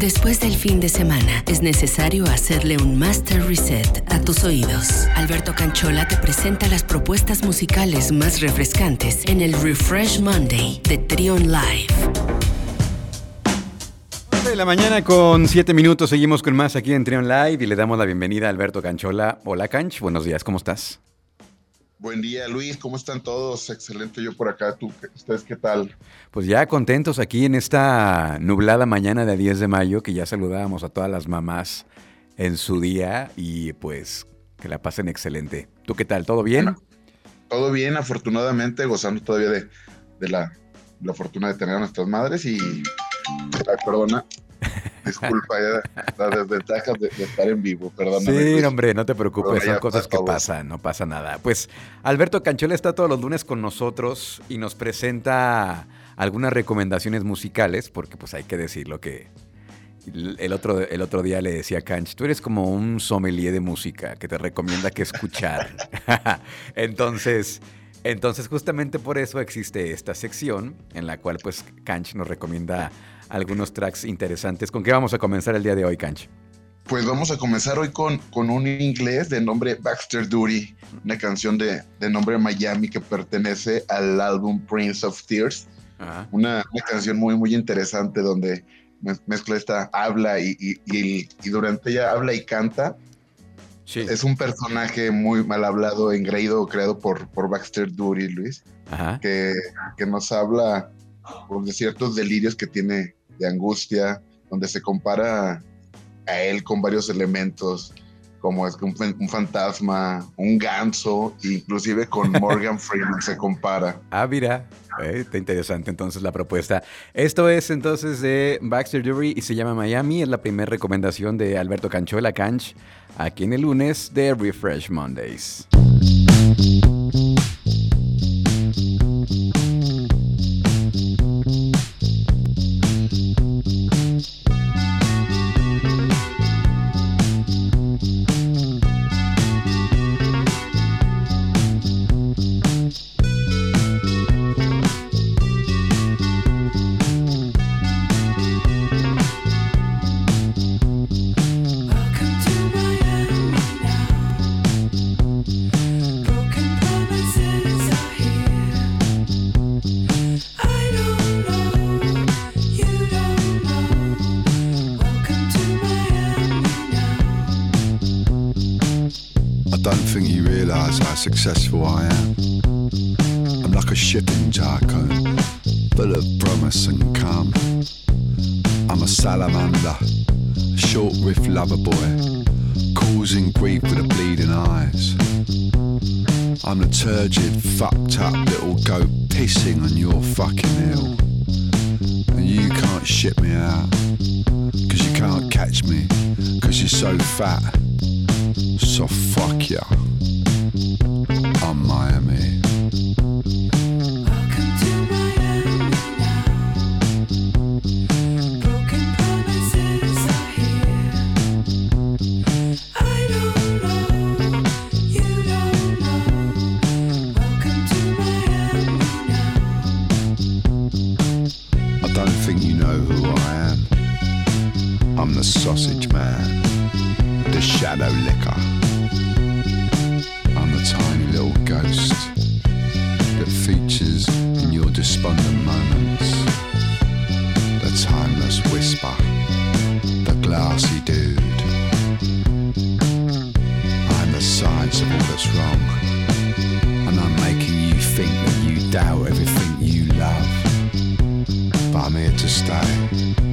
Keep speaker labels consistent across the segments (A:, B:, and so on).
A: Después del fin de semana, es necesario hacerle un master reset a tus oídos. Alberto Canchola te presenta las propuestas musicales más refrescantes en el Refresh Monday de Trion Live.
B: de la mañana con 7 minutos, seguimos con más aquí en Trion Live y le damos la bienvenida a Alberto Canchola. Hola Canch, buenos días, ¿cómo estás?
C: Buen día, Luis. ¿Cómo están todos? Excelente yo por acá. ¿Tú, ¿Ustedes qué tal?
B: Pues ya contentos aquí en esta nublada mañana de 10 de mayo, que ya saludábamos a todas las mamás en su día y pues que la pasen excelente. ¿Tú qué tal? ¿Todo bien?
C: todo bien, afortunadamente, gozando todavía de, la, la, fortuna de tener a nuestras madres y... Ay, perdona, Disculpa, las desventajas de, estar en vivo, perdón.
B: Sí, hombre, no te preocupes, son cosas que pasan, no pasa nada. Pues Alberto Canchola está todos los lunes con nosotros y nos presenta algunas recomendaciones musicales, porque pues hay que decirlo que el otro, el otro día le decía a Canch, tú eres como un sommelier de música que te recomienda que escuchar. entonces, entonces justamente por eso existe esta sección en la cual pues Canch nos recomienda algunos tracks interesantes. ¿Con qué vamos a comenzar el día de hoy, Canch?
C: Pues vamos a comenzar hoy con, con un inglés de nombre Baxter Duty, una canción de, de nombre Miami que pertenece al álbum Prince of Tears. Una, una, canción muy, muy interesante donde mezcla esta habla y, y, y, durante ella habla y canta. Sí. Es un personaje muy mal hablado, engreído, creado por, por Baxter Duty, Luis, Que, que nos habla de ciertos delirios que tiene de angustia, donde se compara a él con varios elementos, como es un, un fantasma, un ganso, inclusive con Morgan Freeman se compara.
B: Ah, mira, eh, está interesante entonces la propuesta. Esto es entonces de Baxter Jury y se llama Miami, es la primera recomendación de Alberto Canchola Canch, aquí en el lunes de Refresh Mondays. Successful I am. I'm like a shipping tycoon, full of promise and calm. I'm a salamander, a short riff lover boy, causing grief with the bleeding eyes. I'm the turgid, fucked up little goat pissing on your fucking hill. And you can't ship me out, cause you can't catch me, cause you're so fat. So fuck ya. know who I am. I'm the sausage man, the shadow licker. I'm the tiny little ghost that features in your despondent moments. The timeless whisper, the glassy dude. I'm the science of all that's wrong, and I'm making you think that you doubt everything you love. I'm here to stay.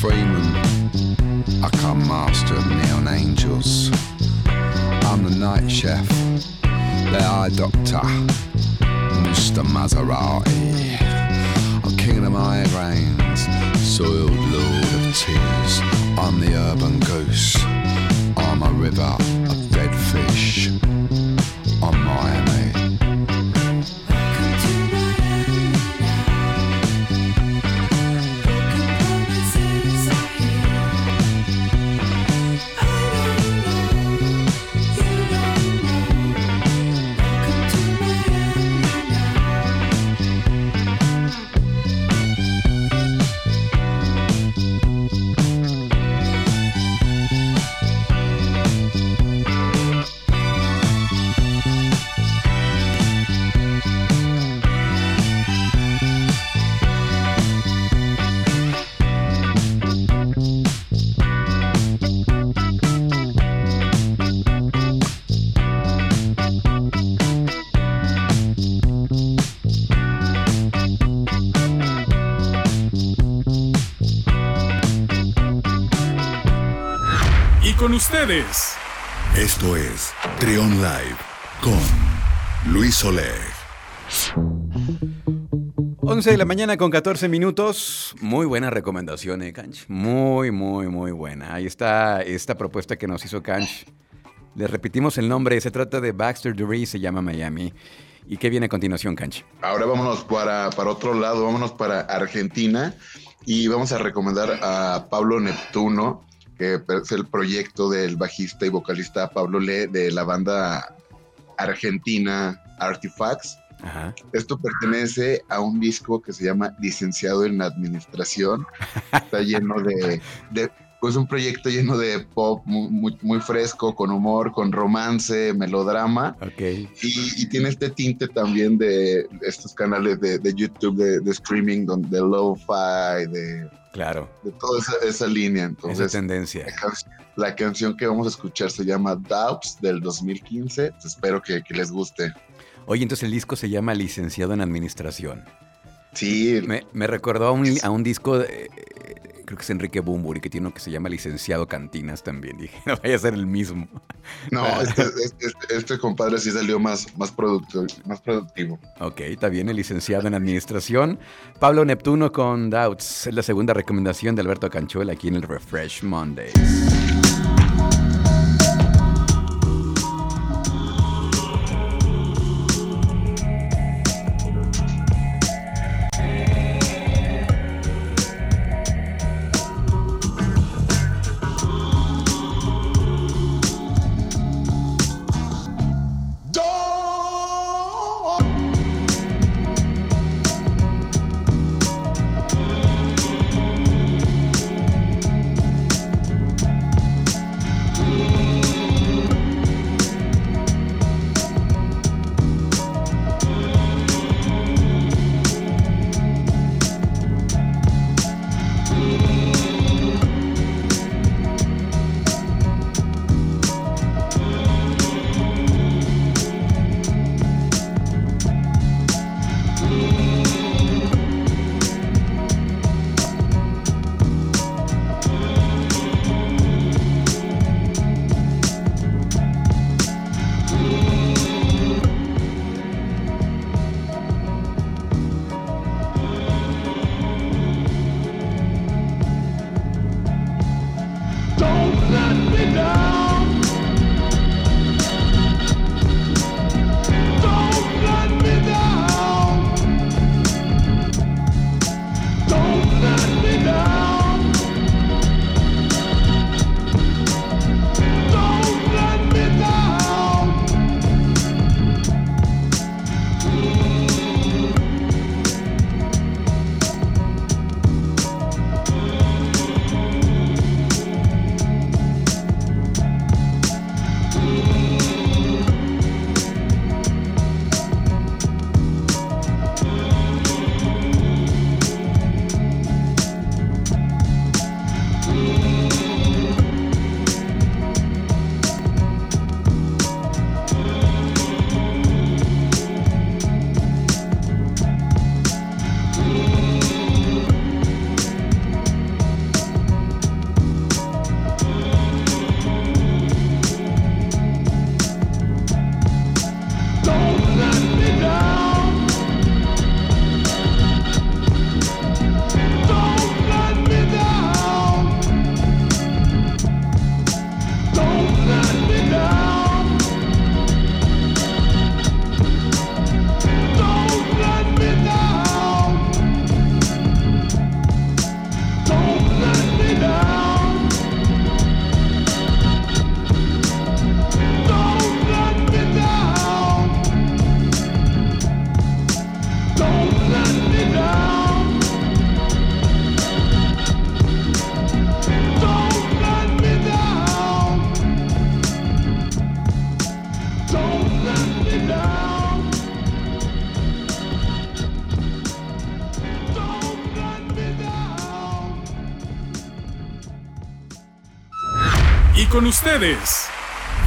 B: Freeman. I come master of neon angels. I'm the night chef. The eye doctor. Mr. Maserati. I'm king of the migraines. Soiled lord of tears. I'm the urban goose. I'm a river of dead fish. I'm Miami.
D: Ustedes.
E: Esto es Trion Live con Luis Oleg.
F: 11 de la mañana con 14 minutos. Muy buena recomendación, ¿eh, Kanch? Muy, muy, muy buena. Ahí está esta propuesta que nos hizo Kanch. Le repetimos el nombre. Se trata de Baxter Dury, se llama Miami. ¿Y qué viene a continuación, Kanch?
C: Ahora vámonos para, para otro lado, vámonos para Argentina y vamos a recomendar a Pablo Neptuno que es el proyecto del bajista y vocalista Pablo Le de la banda argentina Artifacts. Esto pertenece a un disco que se llama Licenciado en Administración. Está lleno de, pues un proyecto lleno de pop muy, muy, fresco, con humor, con romance, melodrama.
F: Okay.
C: Y, tiene este tinte también de estos canales de, YouTube de, de, streaming, donde, de lo-fi, de
F: Claro.
C: De toda esa, línea. Entonces,
F: esa tendencia.
C: La, canción que vamos a escuchar se llama Doubts del 2015. espero que, les guste.
F: Oye, entonces el disco se llama Licenciado en Administración.
C: Sí.
F: Me, recordó a un, a un disco de, creo que es Enrique Bumburi, que tiene uno que se llama Licenciado Cantinas también. Dije, no vaya a ser el mismo.
C: No, este, este, este, este, compadre sí salió más, más, productivo, más productivo.
F: Ok, está bien, el licenciado en Administración. Pablo Neptuno con Doubts. Es la segunda recomendación de Alberto Canchuela aquí en el Refresh Mondays.
D: Con ustedes.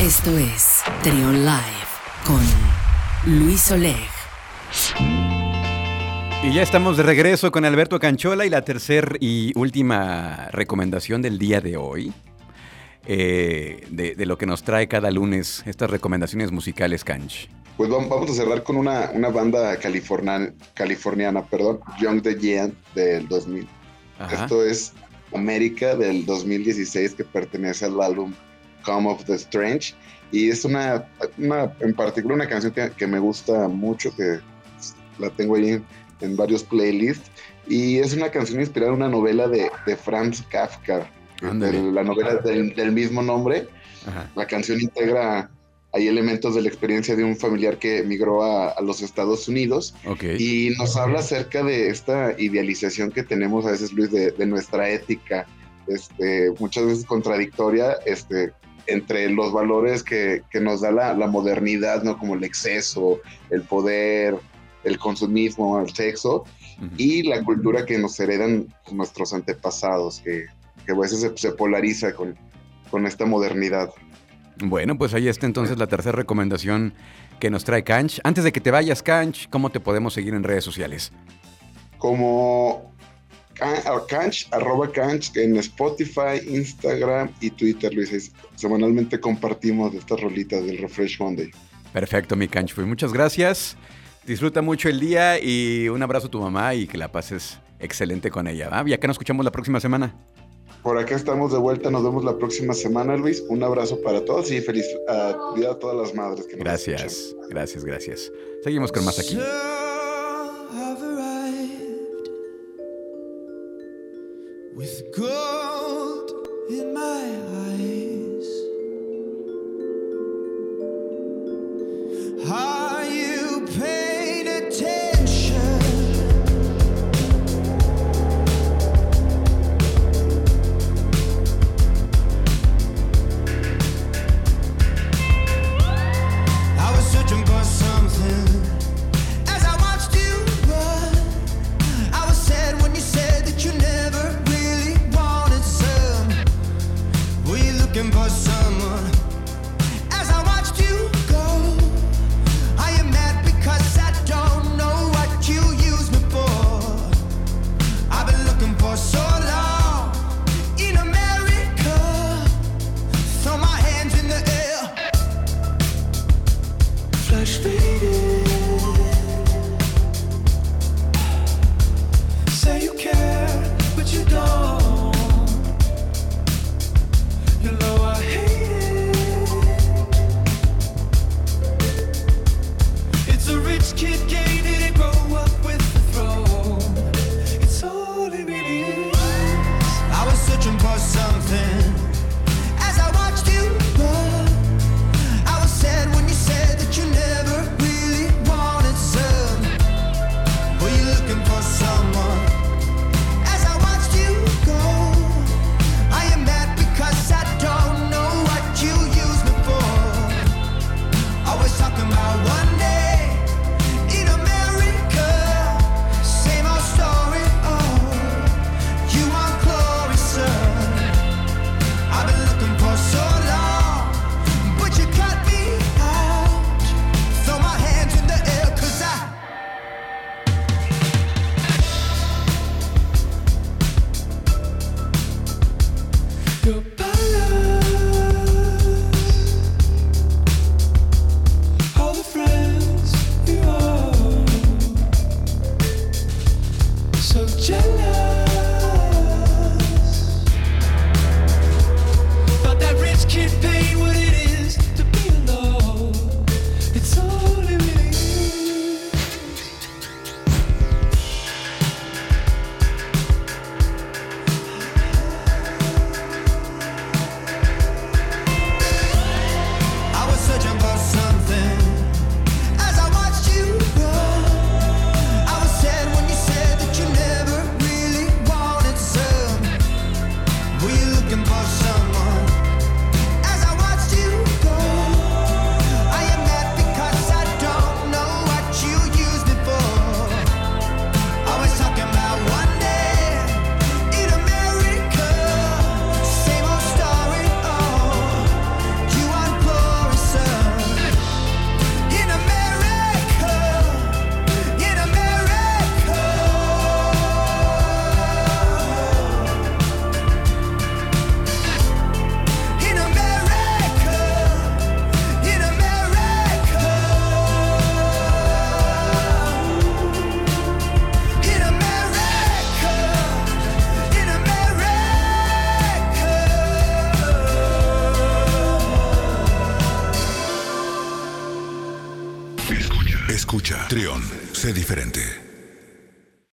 A: Esto es Trion Live con Luis Oleg.
F: Y ya estamos de regreso con Alberto Canchola y la tercera y última recomendación del día de hoy. Eh, de, lo que nos trae cada lunes estas recomendaciones musicales, Canch.
C: Pues vamos a cerrar con una, una banda californiana, californiana, perdón, Young the Giant del 2000. Esto es América del 2016 que pertenece al álbum Come of the Strange. Y es una, una en particular una canción que, que, me gusta mucho que la tengo ahí en, varios playlists. Y es una canción inspirada en una novela de, de Franz Kafka la novela del, del mismo nombre. La canción integra hay elementos de la experiencia de un familiar que emigró a, los Estados Unidos y nos habla acerca de esta idealización que tenemos a veces, Luis, de, nuestra ética, este, muchas veces contradictoria, este, entre los valores que, nos da la, modernidad, ¿no? Como el exceso, el poder, el consumismo, el sexo, y la cultura que nos heredan nuestros antepasados, que, a veces se, polariza con, con esta modernidad.
F: Bueno, pues ahí está entonces la tercera recomendación que nos trae Canch. Antes de que te vayas, Canch, ¿cómo te podemos seguir en redes sociales?
C: Como Canch, arroba Canch en Spotify, Instagram y Twitter, Luis. Semanalmente compartimos estas rolitas del Refresh Monday.
F: Perfecto, mi Canch. Pues muchas gracias. Disfruta mucho el día y un abrazo a tu mamá y que la pases excelente con ella. ¿va? Ya que nos escuchamos la próxima semana.
C: Por acá estamos de vuelta, nos vemos la próxima semana, Luis. Un abrazo para todos y feliz ah, día a todas las madres. Que
F: nos gracias, gracias, gracias. Seguimos con más aquí.
E: with gold in my eyes. Sé diferente.